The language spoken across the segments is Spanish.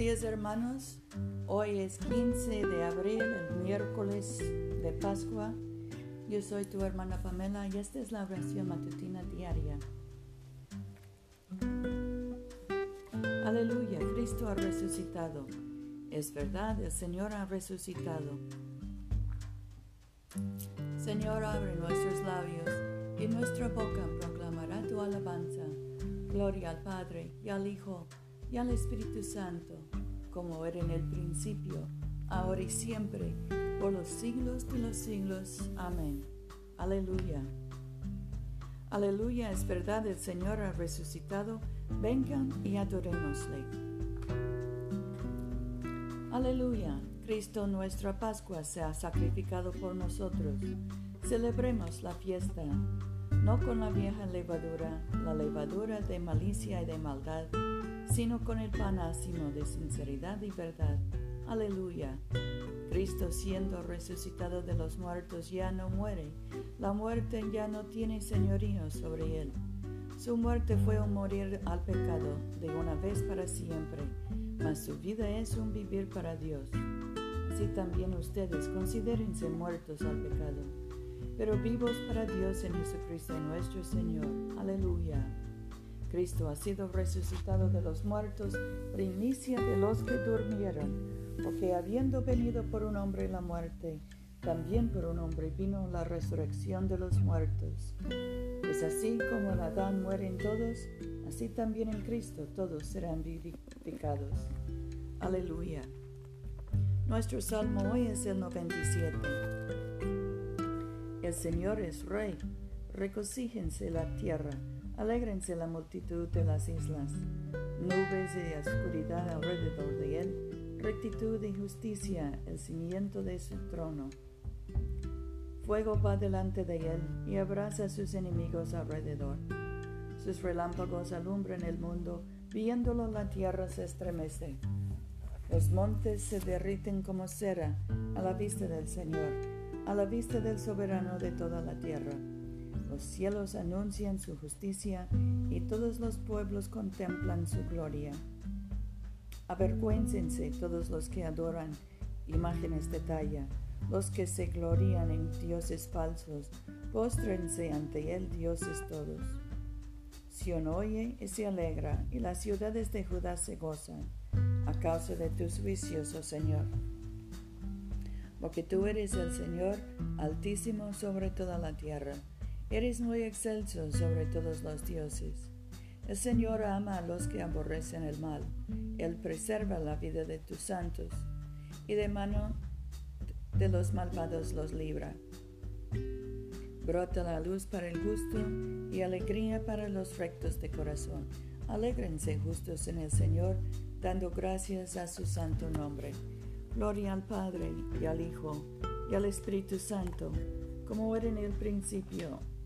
días hermanos, hoy es 15 de abril, el miércoles de Pascua. Yo soy tu hermana Pamela y esta es la oración matutina diaria. Aleluya, Cristo ha resucitado. Es verdad, el Señor ha resucitado. Señor, abre nuestros labios y nuestra boca proclamará tu alabanza. Gloria al Padre y al Hijo y al Espíritu Santo, como era en el principio, ahora y siempre, por los siglos de los siglos. Amén. Aleluya. Aleluya, es verdad, el Señor ha resucitado. Vengan y adorémosle. Aleluya, Cristo nuestra Pascua se ha sacrificado por nosotros. Celebremos la fiesta, no con la vieja levadura, la levadura de malicia y de maldad sino con el panásimo de sinceridad y verdad. Aleluya. Cristo siendo resucitado de los muertos ya no muere, la muerte ya no tiene señorío sobre él. Su muerte fue un morir al pecado de una vez para siempre, mas su vida es un vivir para Dios. Así también ustedes considérense muertos al pecado, pero vivos para Dios en Jesucristo nuestro Señor. Aleluya. Cristo ha sido resucitado de los muertos, primicia de los que durmieron, porque habiendo venido por un hombre la muerte, también por un hombre vino la resurrección de los muertos. Es así como en Adán mueren todos, así también en Cristo todos serán vivificados. Aleluya. Nuestro salmo hoy es el 97. El Señor es Rey, recocíjense la tierra Alégrense la multitud de las islas, nubes de oscuridad alrededor de él, rectitud y justicia el cimiento de su trono. Fuego va delante de él y abraza a sus enemigos alrededor. Sus relámpagos alumbran el mundo, viéndolo la tierra se estremece. Los montes se derriten como cera a la vista del Señor, a la vista del soberano de toda la tierra. Los cielos anuncian su justicia y todos los pueblos contemplan su gloria. Avergüéncense todos los que adoran imágenes de talla, los que se glorían en dioses falsos, póstrense ante él dioses todos. Sion oye y se alegra, y las ciudades de Judá se gozan, a causa de tus juicios, oh Señor. Porque tú eres el Señor altísimo sobre toda la tierra Eres muy excelso sobre todos los dioses. El Señor ama a los que aborrecen el mal. Él preserva la vida de tus santos y de mano de los malvados los libra. Brota la luz para el justo y alegría para los rectos de corazón. Alégrense justos en el Señor, dando gracias a su santo nombre. Gloria al Padre y al Hijo y al Espíritu Santo, como era en el principio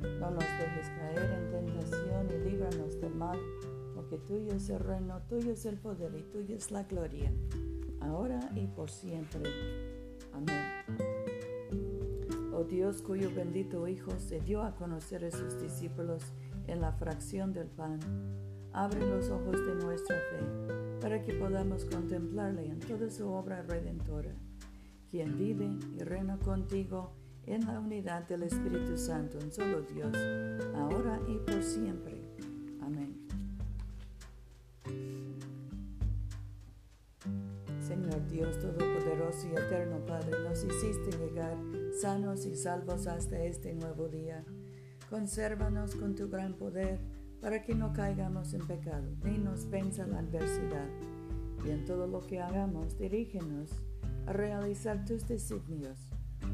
No nos dejes caer en tentación y líbranos del mal, porque tuyo es el reino, tuyo es el poder y tuya es la gloria, ahora y por siempre. Amén. Oh Dios, cuyo bendito Hijo se dio a conocer a sus discípulos en la fracción del pan, abre los ojos de nuestra fe para que podamos contemplarle en toda su obra redentora, quien vive y reina contigo en la unidad del Espíritu Santo, en solo Dios, ahora y por siempre. Amén. Señor Dios Todopoderoso y Eterno Padre, nos hiciste llegar sanos y salvos hasta este nuevo día. Consérvanos con tu gran poder para que no caigamos en pecado, ni nos venza la adversidad. Y en todo lo que hagamos, dirígenos a realizar tus designios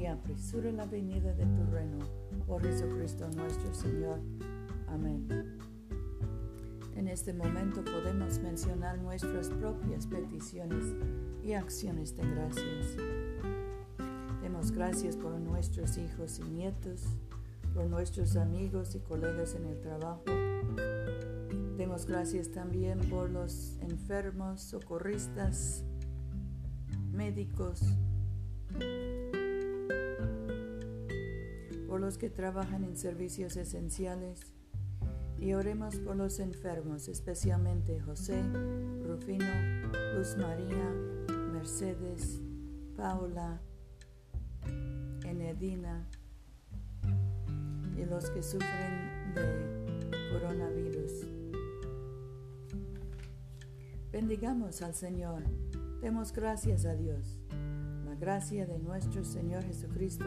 y apresura la venida de tu reino. Por Jesucristo nuestro Señor. Amén. En este momento podemos mencionar nuestras propias peticiones y acciones de gracias. Demos gracias por nuestros hijos y nietos, por nuestros amigos y colegas en el trabajo. Demos gracias también por los enfermos, socorristas, médicos, los que trabajan en servicios esenciales y oremos por los enfermos, especialmente José, Rufino, Luz María, Mercedes, Paula, Enedina y los que sufren de coronavirus. Bendigamos al Señor, demos gracias a Dios. La gracia de nuestro Señor Jesucristo,